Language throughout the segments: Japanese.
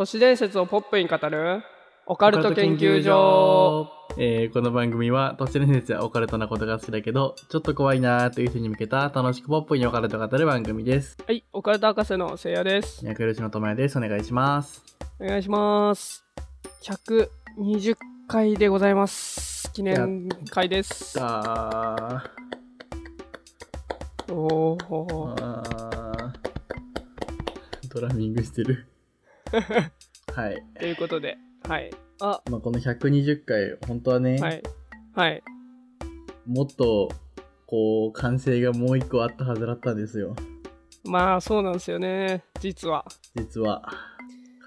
都市伝説をポップに語るオカルト研究所。えーこの番組は都市伝説やオカルトなことが好きだけどちょっと怖いなーという人に向けた楽しくポップにオカルトを語る番組です。はいオカルト博士のせいやです。役よしのともやです。お願いします。お願いします。120回でございます。記念会です。さおー。おドラミングしてるはい、ということではい。あ。まあ、この120回本当はね、はい。はい。もっとこう完成がもう一個あったはずだったんですよ。まあそうなんですよね。実は。実は。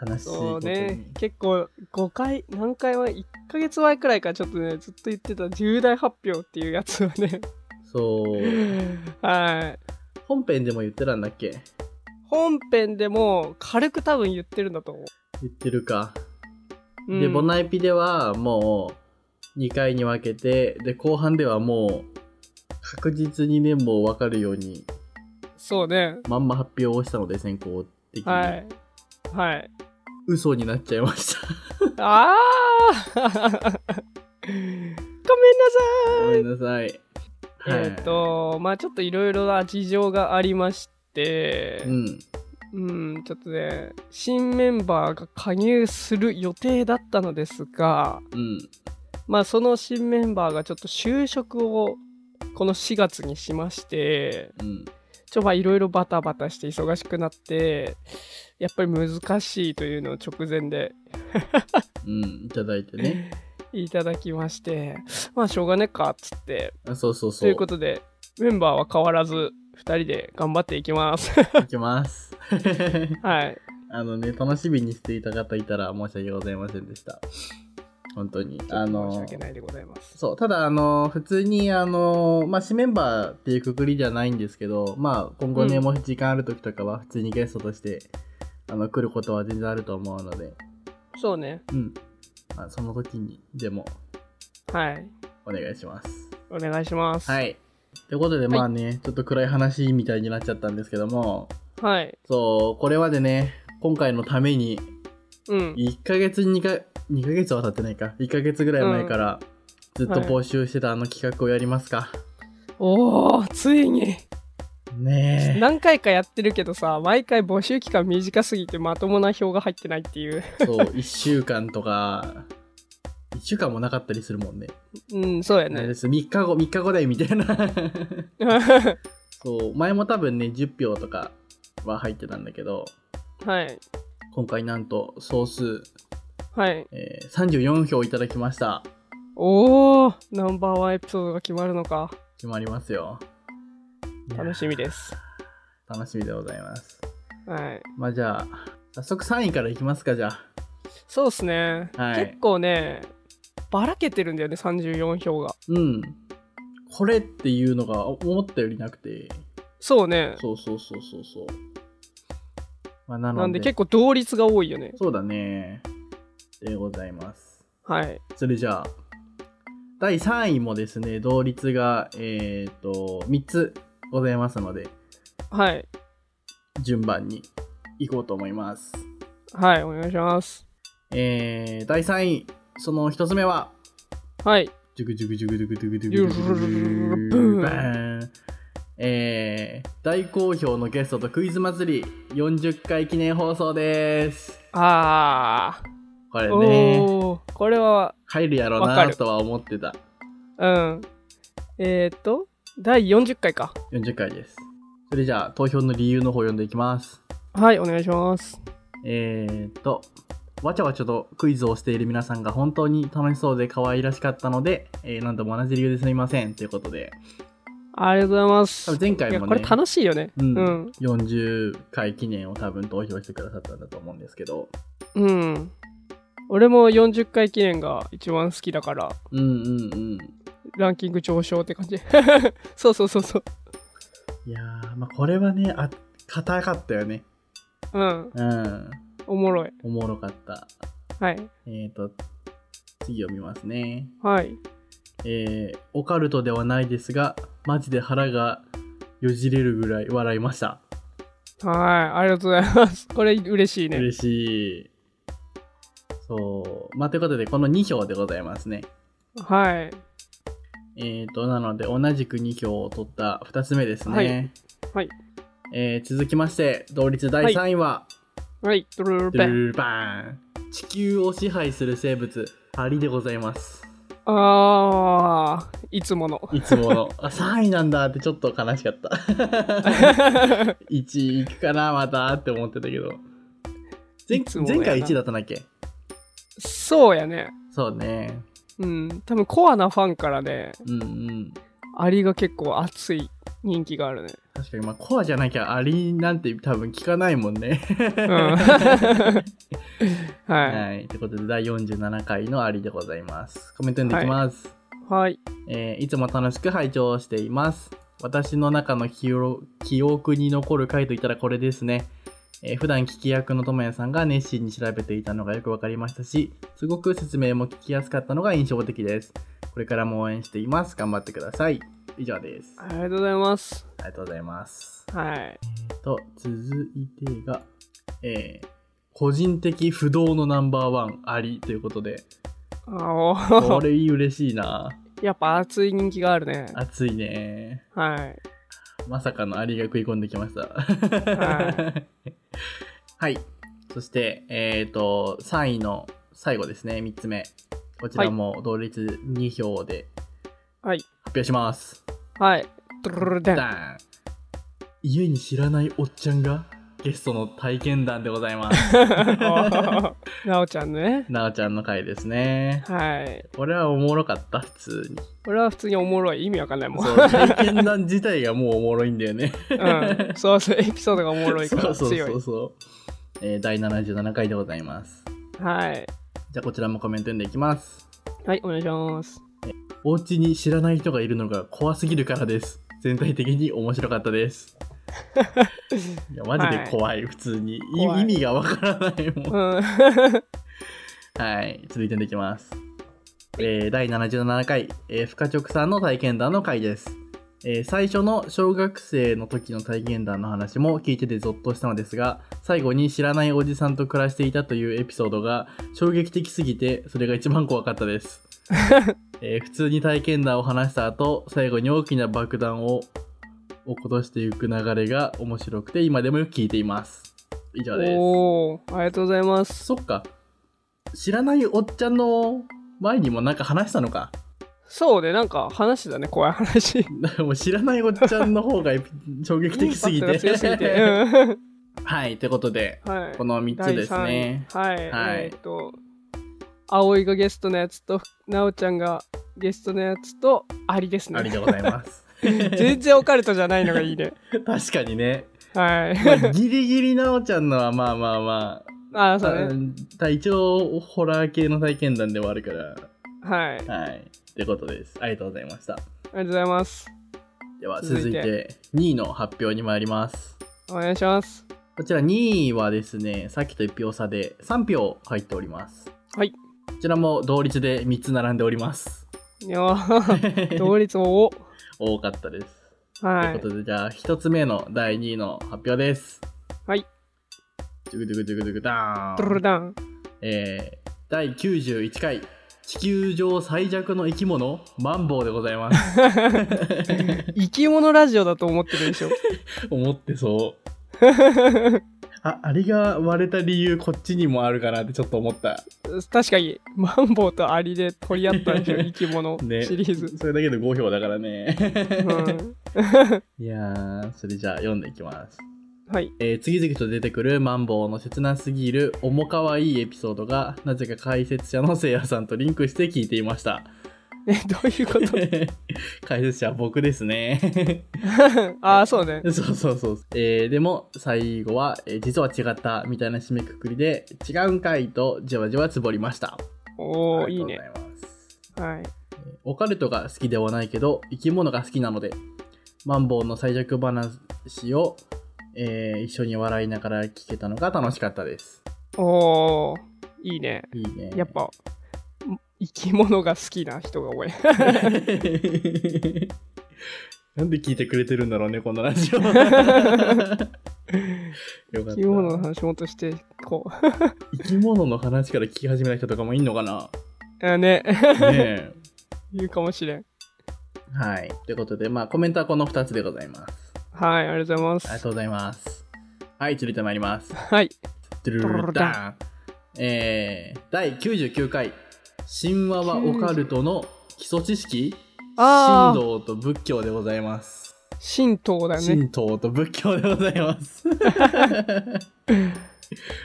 悲しいそうことに、ね。結構5回何回は1ヶ月前くらいからちょっとねずっと言ってた重大発表っていうやつをね。そう。はい。本編でも言ってたんだっけ？本編でも軽く多分言ってるんだと思う、言ってるか、うん。でボナエピではもう2回に分けてで後半ではもう確実にねもう分かるようにそうね。まんま発表をしたので先行的に、はい。はい。嘘になっちゃいました。ああ ごめんなごさい。めんなさい。はい。えっ、とまあちょっといろいろな事情がありましてうんうん、ちょっとね新メンバーが加入する予定だったのですがうんまあその新メンバーがちょっと就職をこの4月にしましてうんちょまあいろいろバタバタして忙しくなってやっぱり難しいというのを直前でうんいただいてね。いただきましてまあしょうがねっかっつって。あそうそうそう。ということでメンバーは変わらず2人で頑張っていきます。いきます。はい。あのね楽しみにしていた方いたら申し訳ございませんでした。本当に。あ申しの訳ないでございます。そう、ただ、あの、普通に、あの、まあ、新メンバーっていうくくりじゃないんですけど、まあ、今後ね、うん。もし時間ある時とかは、普通にゲストとして、あの、来ることは全然あると思うので、そうね。うん。まあ、その時に、でも、はい。お願いします。お願いします。はい。ということで、まあね、ちょっと暗い話みたいになっちゃったんですけども、はい。そう、これまでね、今回のために、うん。1ヶ月2か、2ヶ月は経ってないか、1ヶ月ぐらい前から、ずっと募集してたあの企画をやりますか。おおついに。ねえ。何回かやってるけどさ毎回募集期間短すぎてまともな票が入ってないっていう。そう、1週間とか、1週間もなかったりするもんね。うんそうやねねです3日後、3日後だよみたいな。そう、前も多分ね、10票とかは入ってたんだけど、はい今回なんと総数、はいえー34票いただきました。おおナンバーワンエピソードが決まるのか決まりますよ。楽しみです楽しみでございます。はいまあじゃあ、早速3位からいきますか、じゃあ。そうっすね、はい結構ねばらけてるんだよね34票がうん。これっていうのが思ったよりなくて、そうねそうそうそうそうそう。まあ、なので、なんで結構同率が多いよねそうだね。でございます。はいそれじゃあ、第3位もですね、同率が、えっ、と、3つございますので、はい順番に行こうと思います。はいお願いしますえー、第3位、その1つ目は、はいジュクジュクジュクジュクジュクジュクジュクジュクジュクバーンえー、大好評のゲストとクイズ祭り40回記念放送です。あこれーね、これは入るやろうなとは思ってた。うんえー、っと第40回か40回です。それじゃあ、投票の理由の方読んでいきます。はいお願いしますえー、っと、わちゃわちゃとクイズをしている皆さんが本当に楽しそうで可愛らしかったので、えー、何度も同じ理由ですみません。ということで、ありがとうございます前回もねこれ楽しいよねうんうん40回記念を多分投票してくださったんだと思うんですけど、うん。俺も40回記念が一番好きだから、うんうんうん。ランキング上昇って感じ。そうそうそうそう。いやー、まあ、これはね、あ、硬かったよね。うん。うん。おもろい。おもろかった。はい。えーと、次読みますね。はい。えー、オカルトではないですが、マジで腹がよじれるぐらい笑いました。はい。ありがとうございます。これ嬉しいね。嬉しい。そう。まあ、ということで、この2票でございますね。はい。えーと、なので、同じく2票を取った2つ目ですね。はいはい。えー続きまして、同率第3位は、はい。ドルルルペン。ドゥルルルバーン地球を支配する生物、アリでございます。あー、いつもの。いつもの。あ、3位なんだってちょっと悲しかった。1位いくかな、またって思ってたけど。前前回1位だったんだっけそうやね。そうね。うん。多分コアなファンからね、うんうん。アリが結構熱い人気があるね。確かに、まあ、コアじゃなきゃアリなんて多分聞かないもんね。うん。ははい。ということで、第47回のアリでございます。コメント読んでいきます。い。はい。えーいつも楽しく拝聴しています。私の中の記憶記憶に残る回といったらこれですね。えー普段聞き役のともやさんが熱心に調べていたのがよくわかりましたし、すごく説明も聞きやすかったのが印象的です。これからも応援しています。頑張ってください。以上です。ありがとうございます。ありがとうございます。はい。と、続いてが、えー個人的不動のナンバーワンありということで、あおこれ嬉しいな。やっぱ熱い人気があるね。熱いね。はい。まさかのアリが食い込んできました。は はい。そして、えっ、と、3位の最後ですね、3つ目。こちらも同率2票ではい。発表します。はい。ドルルルデン。ダーン家に知らないおっちゃんがゲストの体験談でございます。なおちゃんね。なおちゃんの回ですね。はい。これはおもろかった、普通に。これは普通におもろい？意味わかんないもん。体験談自体がもうおもろいんだよね。うん。そうそう、エピソードがおもろいから そう強い。そうそうそう。えー第77回でございます。はい。じゃあこちらもコメント読んでいきます。はい、お願いします。お家に知らない人がいるのが怖すぎるからです。全体的に面白かったです。いや、マジで怖い、普通に。意味がわからないもん。うん。はい、続いてできます。えー第77回、えー、深直さんの体験談の回です。えー最初の小学生の時の体験談の話も聞いててゾッとしたのですが、最後に知らないおじさんと暮らしていたというエピソードが衝撃的すぎて、それが一番怖かったです。えー普通に体験談を話した後、最後に大きな爆弾を落っことしていく流れが面白くて、今でもよく聞いています。以上です。おー、ありがとうございます。そっか。知らないおっちゃんの前にもなんか話したのか？そうね、なんか話だね、怖い話。もう知らないおっちゃんの方が 衝撃的すぎて。はい、ということで、はい。この3つですね。はい。はいえーっと、葵がゲストのやつと、なおちゃんがゲストのやつと、アリですね。ありでございます。全然オカルトじゃないのがいいね。確かにね。はい。まあギリギリなおちゃんのはまあまあまああ、あ、そうね。あ一応ホラー系の体験談ではあるから。はい。ありはい。ってことです。ありがとうございました。がとうございます。では続いてて2位の発表に参ります。お願いします。こちら2位はですね、さっきと1票差で3票入っております。はい。こちらも同率で3つ並んでおります。いやー同率も多かったです。お。はいという。ことで、じゃあ1つ目の第2位の発表です。はい。ドゥクドゥクドゥクドゥクダーン。ルダン。えー、第91回、地球上最弱の生き物、マンボウでございます。生き物ラジオだと思ってるでしょ。思ってそう。あ、あれが割れた理由、こっちにもあるかなってちょっと思った。確かに、マンボウとアリで取り合ったん生き物 ね。シリーズ。それだけで5票だからね。うん、いやー、それじゃあ読んでいきます。はい。えー次々と出てくるマンボウの切なすぎる重かわいいエピソードがなぜか解説者のせいやさんとリンクして聞いていました。え、どういうこと？解説者は僕ですね。ああ、そうね。そうそうそう。えーでも最後は、えー実は違ったみたいな締めくくりで違うんかいとじわじわつぼりました。おー、ありいいね。はい。オカルトが好きではないけど生き物が好きなのでマンボウの最弱話を、えー一緒に笑いながら聞けたのが楽しかったです。おー、いいね。いいね。やっぱ、ん生き物が好きな人が多い。なんで聞いてくれてるんだろうね、このラジオ。よかった。生き物の話もっとしてこ 生き物の話から聞き始めた人とかもいんのかな？うあねねえ。言うかもしれんはい。ということで、まあ、コメントはこの2つでございます。はいありがとうございますありがとうございます。はい、続いてまいります。はいドゥルルルダンえー、第99回、神話はオカルトの基礎知識？神道と仏教でございます。神道だよね神道と仏教でございます。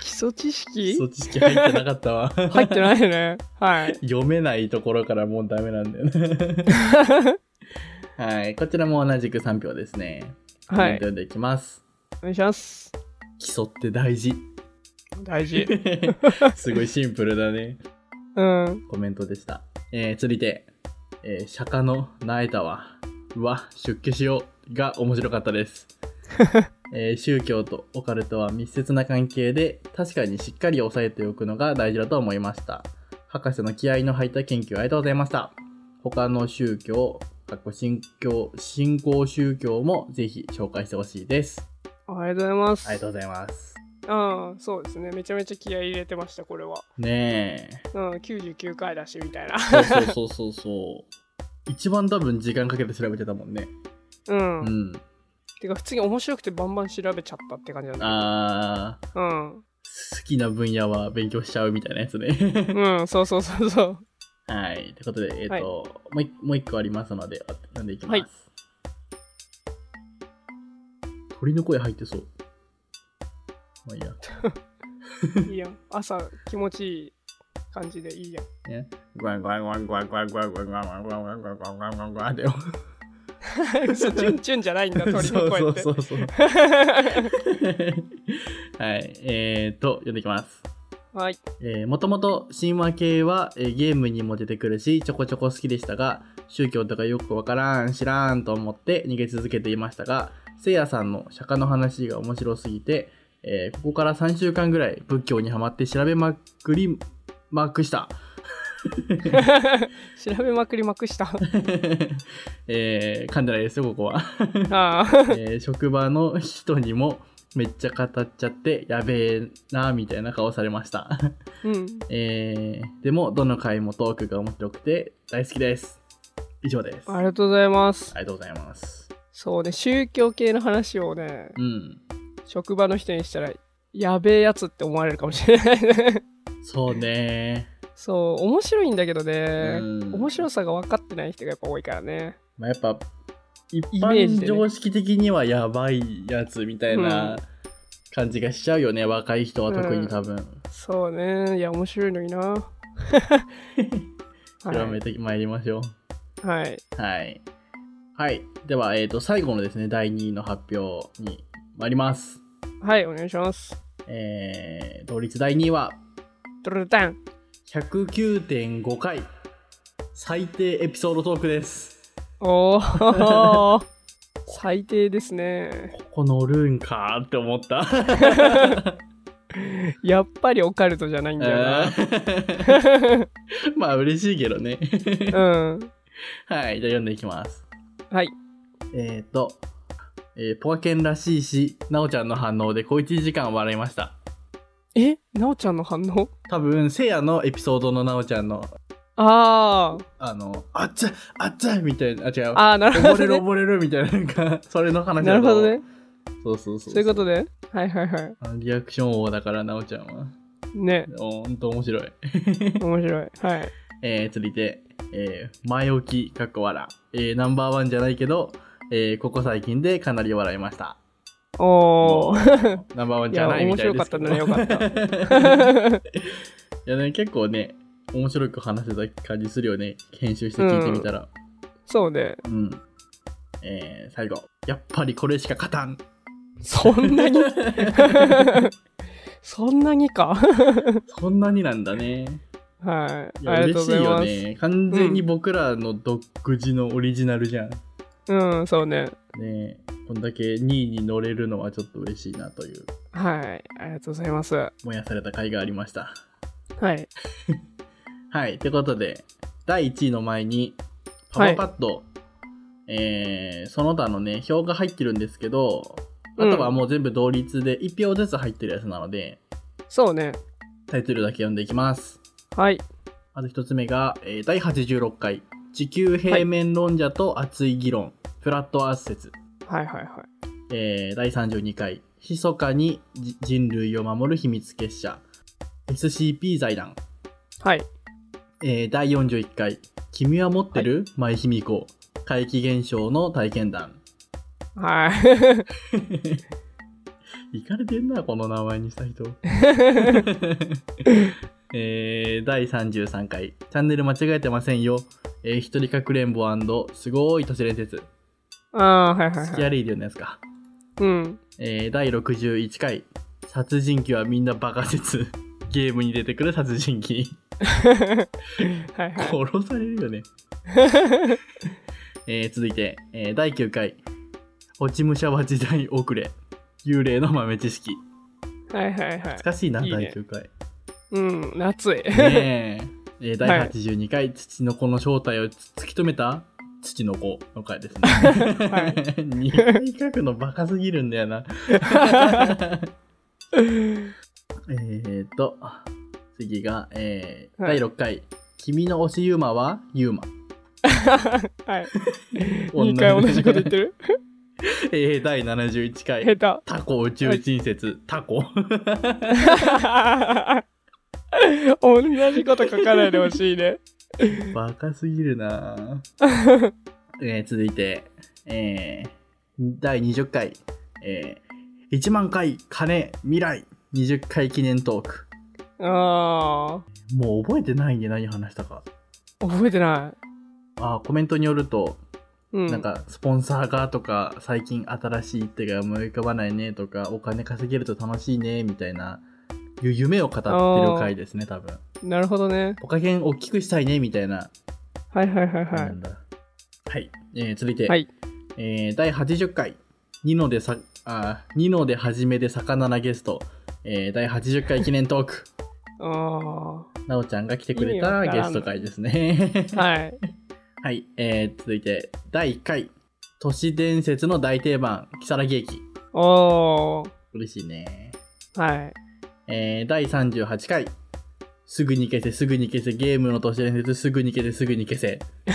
基礎知基識礎知識入ってなかったわ。入ってないよねはい読めないところからもうダメなんだよね。はい、こちらも同じく3票ですね。コはい読んでいきます。お願いします基礎って大事。大事 すごいシンプルだね。うんコメントでした。えー、続いて、えー釈迦のなえたわ。うわ、出家しようが面白かったです。えー宗教とオカルトは密接な関係で、確かにしっかり押さえておくのが大事だと思いました。博士の気合の入った研究ありがとうございました。他の宗教、かっこ信教、信仰宗教もぜひ紹介してほしいです。ありがとうございますありがとうございます。ああそうですねめちゃめちゃ気合い入れてましたこれはねえ。うん99回だしみたいなそうそうそうそう。一番多分時間かけて調べてたもんね。うん、うん。てか普通に面白くてバンバン調べちゃったって感じなんだあー、うん好きな分野は勉強しちゃうみたいなやつね。うんそうそうそうそうはい。ということで、えっ、と、はいもう一もう一個ありますので、読んでいきます。はい鳥の声入ってそう。まあいいや。いいやん朝気持ちいい感じでいいやんね。グワングワングワングワングワングワングワングワングワングワングワングワングワングワングワン。そうチュンチュンじゃないんだ鳥の声ってそうそうそうそう。はい。えーと、読んでいきます。はいえー、もともと神話系は、えーゲームにも出てくるしちょこちょこ好きでしたが宗教とかよくわからん知らんと思って逃げ続けていましたがせいやさんの釈迦の話が面白すぎて、えーここから3週間ぐらい仏教にはまって 調べまくりまくした、調べまくりまくした。えー噛んでないですよここは、えー職場の人にもめっちゃ語っちゃってやべえなみたいな顔されました。うん。えーでもどの回もトークが面白くて大好きです。以上です。ありがとうございます。ありがとうございます。そうね宗教系の話をねうん職場の人にしたらやべえやつって思われるかもしれないね。そうね。そう面白いんだけどね、うん。面白さが分かってない人がやっぱ多いからね。まあやっぱ一イメージ般常識的にはやばいやつみたいな感じがしちゃうよね、若い人は特に多分、そうね。いや面白いのにな。広めてまいりましょう。はい。はい。はい。では、えー、と最後のですね第2位の発表に参ります。はいお願いします。えー、同率第2位はドルルタン。109.5回最低エピソードトークです。おお最低ですね。ここ乗るんかって思った。やっぱりオカルトじゃないんだよな。まあ嬉しいけどね。うん。はいじゃあ読んでいきます。はい。えっ、ー、と、えーポカケンらしいしなおちゃんの反応で小1時間笑いました。え？なおちゃんの反応？多分せいやのエピソードのなおちゃんの。あー。あのあっちゃあっちゃみたいなあ違う。あーなるほ溺れるどね溺れるみたいななんかそれの話なるほどね。そうそうそうそう。いうことではいはいはあのリアクション王だからなおちゃんは。いね。ほんと面白い。面白い。はい。えー、続いて、えー前置き、かっこ笑。えーナンバーワンじゃないけど、えーここ最近でかなり笑いました。おーナンバーワンじゃないみたいですけど。面白かった いやね、結構ね、面白く話せた感じするよね。編集して聞いてみたら。そうねうん。えー最後。やっぱりこれしか勝たん。そんなに？そんなにか？そんなになんだね。はいいや、嬉しいよね。完全に僕らの独自のオリジナルじゃん。うんそうねねこんだけ2位に乗れるのはちょっと嬉しいなという、はいありがとうございますは燃やされた甲斐がありました。いはい。ということで、第1位の前に、パワーパッド、えーその他のね、表が入ってるんですけど、あとはもう全部同率で1票ずつ入ってるやつなので、そうね。タイトルだけ読んでいきます。はい。まず1つ目が、えー第86回、地球平面論者と熱い議論、フラットアース説。はいはいはい。えー第32回、密かにじ人類を守る秘密結社、SCP 財団。はい。えー第41回、君は持ってる、マイヒミコ、怪奇現象の体験談。はい。いかれてんな、この名前にした人。えー第33回、チャンネル間違えてませんよ。えー一人かくれんぼすごい都市伝説。ああ、はいはいはい。スキャリーディオのやつか。うん。えー第61回、殺人鬼はみんなバカ説。ゲームに出てくる殺人鬼。はいはい。殺されるよね。えー続いて、えー第9回、落ち武者は時代遅れ。幽霊の豆知識。はいはいはい。懐かしいな、いいね第9回。うん、夏へ。ねえ。えー第 はい82回、土の子の正体を突き止めた土の子の回ですね。はい 2回書くのバカすぎるんだよな。えっと、次が、えーはい第6回、君の推しユーマはユーマ。はい。2回同じこと言ってる？えー第71回、下タコ宇宙人説、タコ。手。同じこと書かないでほしいね。バカすぎるな えー続いて、えー第20回、えー1万回金未来20回記念トーク。あもう覚えてないんで何話したか。あ、覚えてなあーコメントによると、い。うん。なんかスポンサーがとか最近新しい手が思い浮かばないねとかお金稼げると楽しいねみたいな夢を語ってる回ですね多分なるほどね。ポカゲン大きくしたいねみたいな。はいはいはいはなんだ。はい、えー続いて、はい。えー第80回。ニノでさあニノで初めで魚なゲスト、えー第80回記念トーク。い。あなおちゃんが来てくれたゲスト回ですね。あ。はい。はい、えー続いて。第1回。都市伝説の大定番。如月駅。おー。嬉しいね。はい。えー第38回すぐに消せすぐに消せゲームの都市伝説すぐに消せすぐに消せ。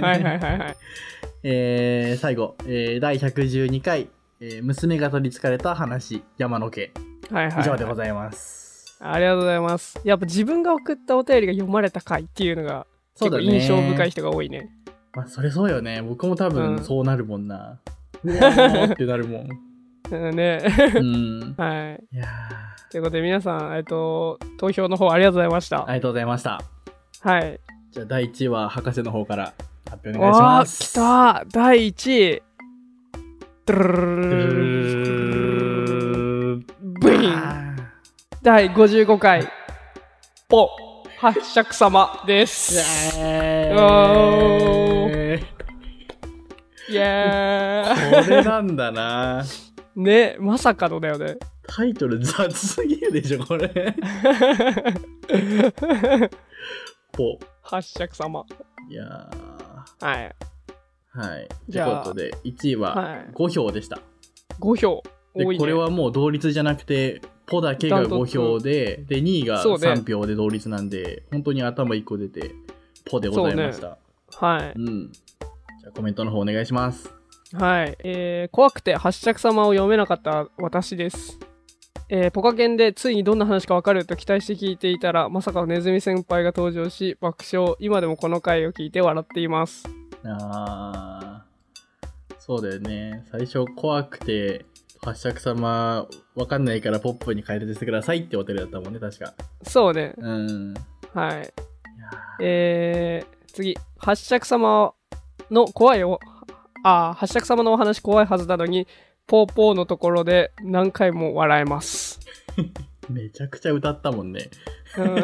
はいはいはいはい。えー最後、えー第112回、えー娘が取りつかれた話。山の家はいはい。以上でございます、ありがとうございます。やっぱ自分が送ったお便りが読まれた回っていうのが結構印象深い人が多いね。まあそれそうよね。僕も多うん。分そうなるもんな、うわーってなるもんね。うん。はい。いやということで皆さん、えっと、投票の方ありがとうございました。ーありがとうございました。はい。じゃあ第1位は博士の方から発表お願いします。来た。第1位。ドゥルルブイン。第55回、ポ、八尺様です。えおー。イエこーれなんだな。イね、まさかのだよね。タイトル雑すぎるでしょこれ。ポ八尺様。いやはい。ーはい。じゃあ。ということで1位ははい。5票でした、5票。でね。これはもう同率じゃなくてポだけがダントツ。5票でで2位がそうね。3票で同率なんで、本当に頭1個出てポでございました。はい。うん。じゃあコメントの方お願いしますはい。えー怖くて八尺様を読めなかった私です。えーポカケンでついにどんな話かわかると期待して聞いていたら、まさかのネズミ先輩が登場し、爆笑。今でもこの回を聞いて笑っています。あーそうだよね最初怖くて八尺様わかんないからポップに変えててくださいってお便りだったもんね確かそうね。うんはい。いやえー、次。八尺様の怖いお、あー、八尺様のお話怖いはずなのに、ポーポーのところで何回も笑えます。ー めちゃくちゃ歌ったもんねうん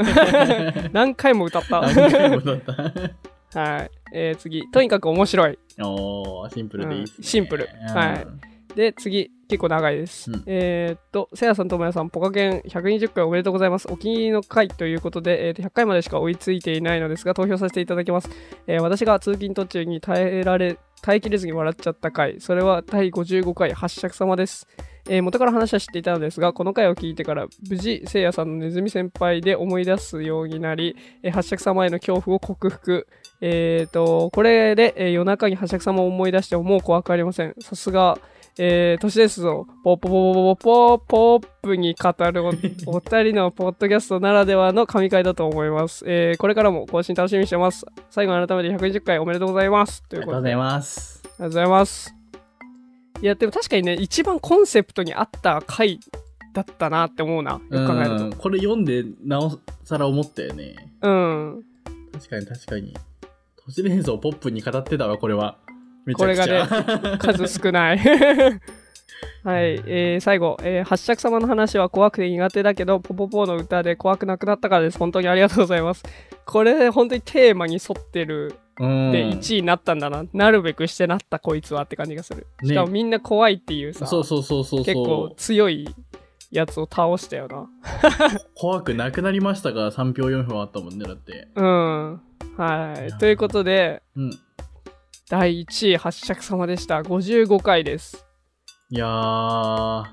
何回も歌った。何回も歌ったはい。えー、次。とにかく面白い。おーシンプルでいいね、うんシンプルうんはいで、次。結構長いです。うんえーっと、せやさんともやさん、ポカケン120回おめでとうございます。お気に入りの回ということで、えーと100回までしか追いついていないのですが、投票させていただきます。えー私が通勤途中に耐えられ耐えきれずに笑っちゃった回、それは第55回、八尺様です。えー元から話は知っていたのですが、この回を聞いてから、無事、せいやさんのネズミ先輩で思い出すようになり、えー八尺様への恐怖を克服。えっ、と、これで、え夜中に八尺様を思い出してももう怖くありません。さすが、えー、年ですぞ。ポッポポポポポポップに語るおお二人のポッドキャストならではの神回だと思います。えー、これからも更新楽しみにしてます。最後に改めて120回おめでとうございます。ということで。ありがとうございます。ありがとうございます。いや、でも確かにね、一番コンセプトに合った回だったなって思うな。よく考えるうんこれ読んでなおさら思ったよね。と。うん。確かに確かに。都市伝説をポップに語ってたわ、これは。これが。ね、数少ない。はい、えー最後、えー八尺様の話は怖くて苦手だけど、ポポポの歌で怖くなくなったからです。本当にありがとうございます。これ、本当にテーマに沿ってるうんで1位になったんだな。なるべくしてなったこいつはって感じがする。ねしかもみんな怖いっていうさ、そうそうそうそう結構。強いやつを倒したよな。怖くなくなりましたが、3票4票あったもんね、だって。うん。はい。ということで、うん。第1位、八尺様でした。55回です。いやー、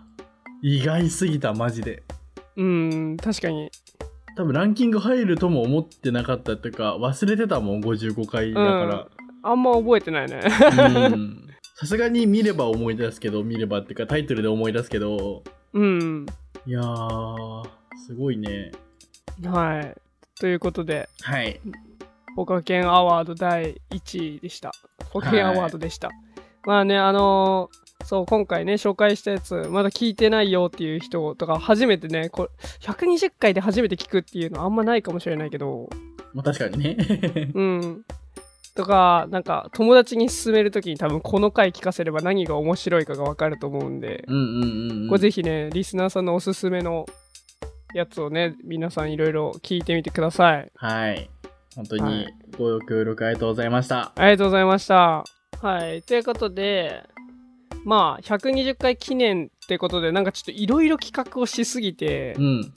意外すぎた、マジで。うん、確かに。多分ランキング入るとも思ってなかったっていうか、忘れてたもん、55回だから。あんま覚えてないね。うん。さすがに見れば思い出すけど、見ればっていうか、タイトルで思い出すけど、うん。いやー、すごいね。はい。ということで、はい。ポカケンアワード第1位でした。ポカケンアワードでした。まあね、あのーそう、今回ね、紹介したやつ、まだ聞いてないよっていう人とか、初めてね、これ、120回で初めて聞くっていうのあんまないかもしれないけど、まあ確かにね。うん。とか、なんか、友達に勧めるときに多分この回聞かせれば何が面白いかがわかると思うんで、うんうんうんうん。これぜひね、リスナーさんのおすすめのやつをね、皆さんいろいろ聞いてみてください。はい。本当にはいご協力ありがとうございました。ありがとうございました。はい。ということで、まあ、120回記念ってことで、なんかちょっといろいろ企画をしすぎて、うん。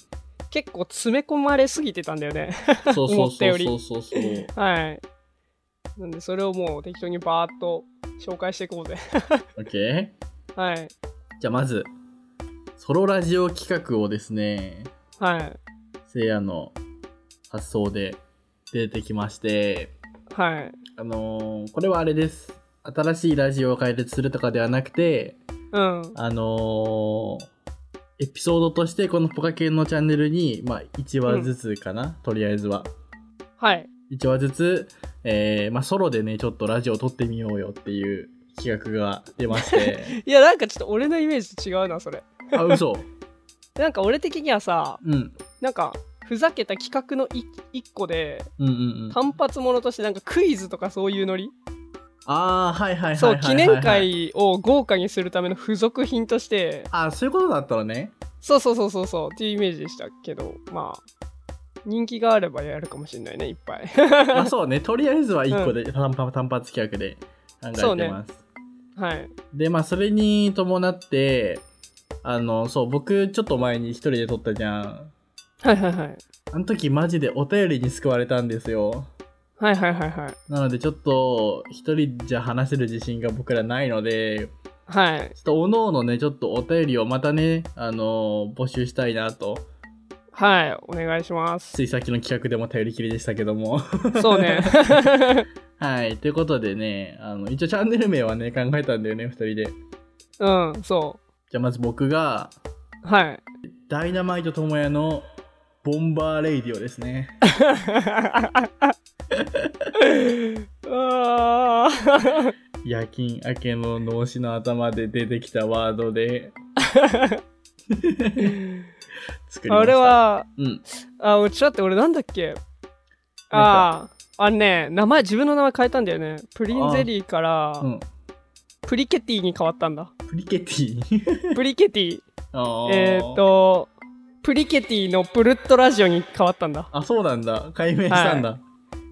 結構詰め込まれすぎてたんだよね。そうそう思ったよりそうそうそうそう。はい。なんで、それをもう適当にバーっと紹介していこうぜ。OK? はい。じゃあまず、ソロラジオ企画をですね、はい。せいやの発想で出てきまして、はい。あのーこれはあれです。新しいラジオを開設するとかではなくて、うん。あのーエピソードとしてこのポカケンのチャンネルに、まあ、1話ずつかな、とりあえずは。はい。1話ずつ、えーまあ、ソロでね、ちょっとラジオを撮ってみようよっていう企画が出まして。いや、なんかちょっと俺のイメージと違うな、それ。あ、嘘。なんか俺的にはさ、うん。なんか、ふざけた企画のい一個で、うんうんうん。単発ものとしてなんかクイズとかそういうノリ？ああ、はいはいはいそう、記念。会を豪華にするための付属品として、あそういうことだったのね。そうそうそうそうそうっていうイメージでしたけど、まあ、人気があればやるかもしれないね、いっぱい。まあそうね、とりあえずは1個で、単発単発企画で考えてます。はい。で、まあそれに伴って、あの、そう、僕ちょっと前に一人で撮ったじゃん。はいはいはい。あの時マジでお便りに救われたんですよ。はいはいはいはい。なのでちょっと一人じゃ話せる自信が僕らないので、はい。ちょっとおのおのね、ちょっとお便りをまたね、あの募集したいなと。はい、お願いします。ついさっきの企画でも頼りきりでしたけども。そうね。はい。ということでね、あの、一応チャンネル名はね、考えたんだよね、二人で。うん、そじゃあまず僕が、う。はい。ダイナマイト智也のボンバーレイディオですね。あー夜勤明けの脳死の頭で出てきたワードで。あれ、は、うん。あ、ちょって、俺なんだっけ？ああ、あのね、名前、自分の名前変えたんだよね。プリンゼリーから、うん。プリケティに変わったんだ。プリケティ？プリケティ。あーえーっと、プリケティのプルットラジオに変わったんだ。あ、そうなんだ。解明したんだ。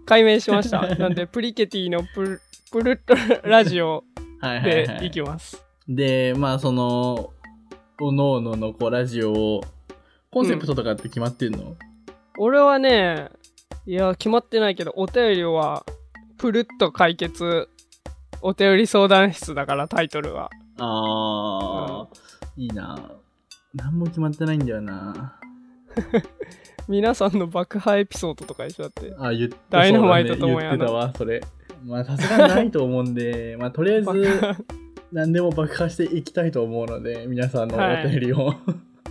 解明しました。なんで、プリケティのプルプルットラジオはい、はい、はい。でいきます。で、まあ、その、おのおののこうラジオを、コンセプトとかって決まってんの、俺はね、いや、決まってないけど、お便りは、プルッと解決お便り相談室だからタイトルは。あー、いいな。何も決まってないんだよな。皆さんの爆破エピソードとかでしょだって。あ、言ってダイナマイトそうだね智也の言ってたわ、それ。まあ、さすがにないと思うんで、まあ、とりあえず、何でも爆破していきたいと思うので、皆さんのお便りを、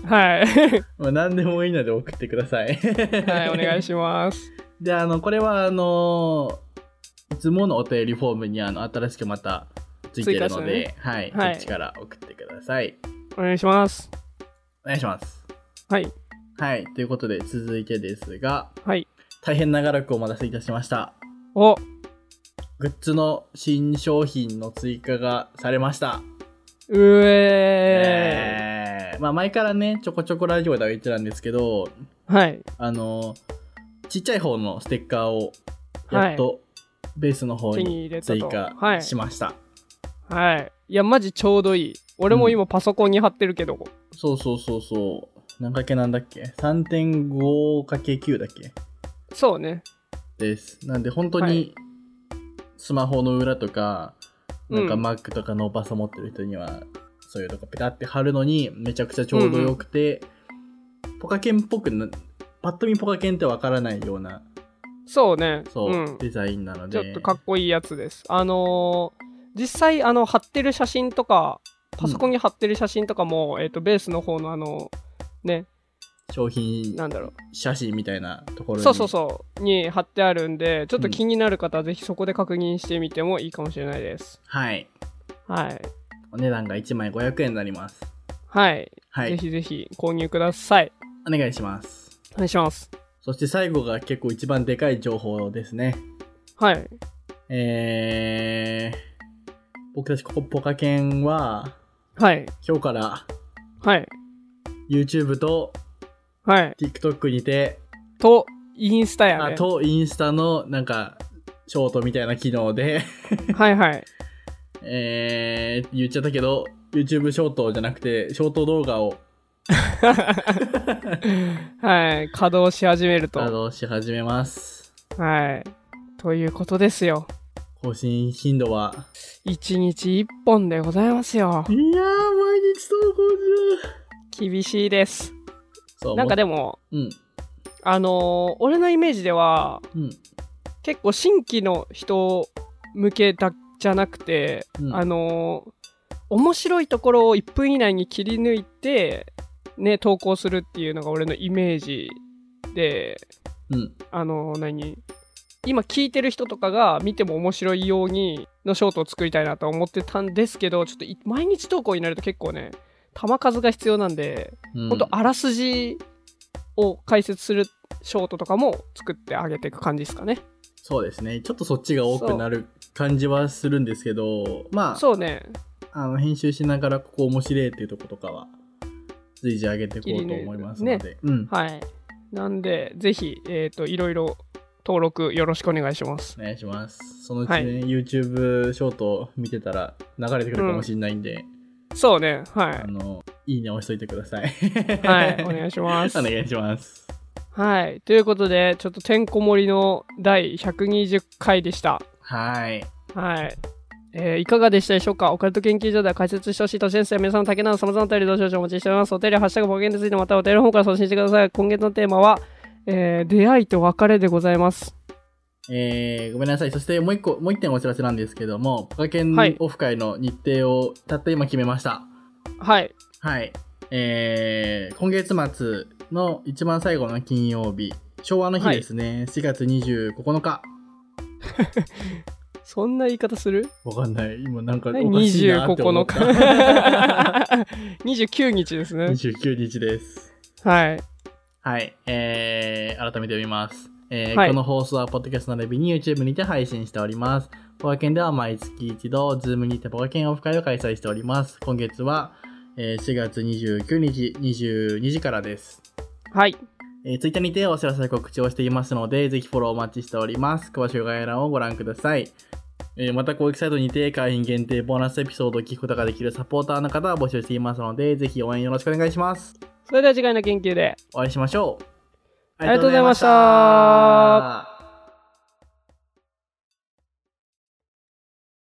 はい。まあ何でもいいので送ってください。はい、お願いします。で、あの、これは、あの、いつものお便りフォームに、あの、新しくまたついてるので、はい、はいそっちから送ってください。お願いします。お願いします。はい。はい、ということで、続いてですが、はい。大変長らくお待たせいたしました。お、グッズの新商品の追加がされました。うええーまあ前からね、ちょこちょこラジオでは言ってたんですけど、ー。はい。あの、ちっちゃい方のステッカーを、やっとベースの方手に。追加はい。しました。はい。いや、マジちょうどいい。俺も今パソコンに貼ってるけど。そうそうそうそう。何かけなんだっけ ?3.5×9 だっけ？そうね。です。なんで本当はにスマホの裏とか、なんかうん Mac とかノーパソ持ってる人には、そういうとこペタって貼るのにめちゃくちゃちょうどよくて、ポカケンっぽくな、パッと見ポカケンってわからないような、そうね。そう、ん。デザインなので。ちょっとかっこいいやつです。あのー実際、あの、貼ってる写真とか、パソコンに貼ってる写真とかも、えっ、と、ベースの方のあの、ね、商品なんだろ写真みたいなところ。そうそうそう。に貼ってあるんで、ちょっと気になる方はぜひそこで確認してみてもいいかもしれないです。はい。はい。お値段が1枚500円になります。はい。ぜはい。ひぜひ購入ください。お願いします。お願いします。そして最後が結構一番でかい情報ですね。はい。えー、僕たちここポカケンは、はい。今日からはい。YouTube とはい。TikTok にて、と、インスタやあね。とインスタのなんか、ショートみたいな機能で、はいはい。えー、言っちゃったけど、YouTube ショートじゃなくて、ショート動画を はい。稼働し始めると。稼働し始めます。はい。ということですよ。更新頻度は、一日一本でございますよ。い。やー、毎日投稿厳しいです。なんかで、でも、うん、あのー俺のイメージでは、うん、結構新規の人向けだじゃなくて、うん。あのー面白いところを1分以内に切り抜いて、ね、投稿するっていうのが俺のイメージで、うん、あのー何？今聞いてる人とかが見ても面白いようにのショートを作りたいなと思ってたんですけど、ちょっとい毎日投稿になると結構ね、球数が必要なんで、うん。ほんとあらすじを解説するショートとかも作ってあげていく感じですかね。そうですね。ちょっとそっちが多くなる感じはするんですけど、まあ、そうね。あの編集しながらここ面白いっていうとことかは随時上げていこうと思いますので、うん、はい。なんで、ぜひ、えっ、と、いろいろ登録よろしくお願いします。お願いします。そのうちね、はい YouTube ショート見てたら流れてくるかもしれないんで、そうね。はあの、いいね押しといてください。い。はい。お願いしますお。願いします。はい。ということで、ちょっとてんこ盛りの第120回でした。はい。はい。えーいかがでしたでしょうか？オカルト研究所では解説してほしい都市伝説や皆さんの竹など様々なお便りどうしようお待ちしております。お便りはハッシュタグ暴言についてまたお便りの方から送信してください。今月のテーマは、えー出会いと別れでございます。えー、ごめんなさい。そしてもう一個、もう一点お知らせなんですけども、ポカケンはいオフ会の日程をたった今決めました。はい。はい。えー、今月末の一番最後の金曜日、昭和の日ですね、4月29日。そんな言い方する？わかんない。今なんかおかしいなって思29った。日。29日ですね。29日です。はい。はい。えー、改めて読みます。えーはいこの放送は、ポッドキャストのレビューに YouTube にて配信しております。ポカケンでは毎月一度、Zoom にてポカケンオフ会を開催しております。今月は、えー4月29日22時からです。はい。えー、Twitter にてお知らせ告知をしていますので、ぜひフォローお待ちしております。詳しい概要欄をご覧ください。えーまた、公式サイトにて会員限定ボーナスエピソードを聞くことができるサポーターの方を募集していますので、ぜひ応援よろしくお願いします。それでは次回の研究で。お会いしましょう。ありがとうございました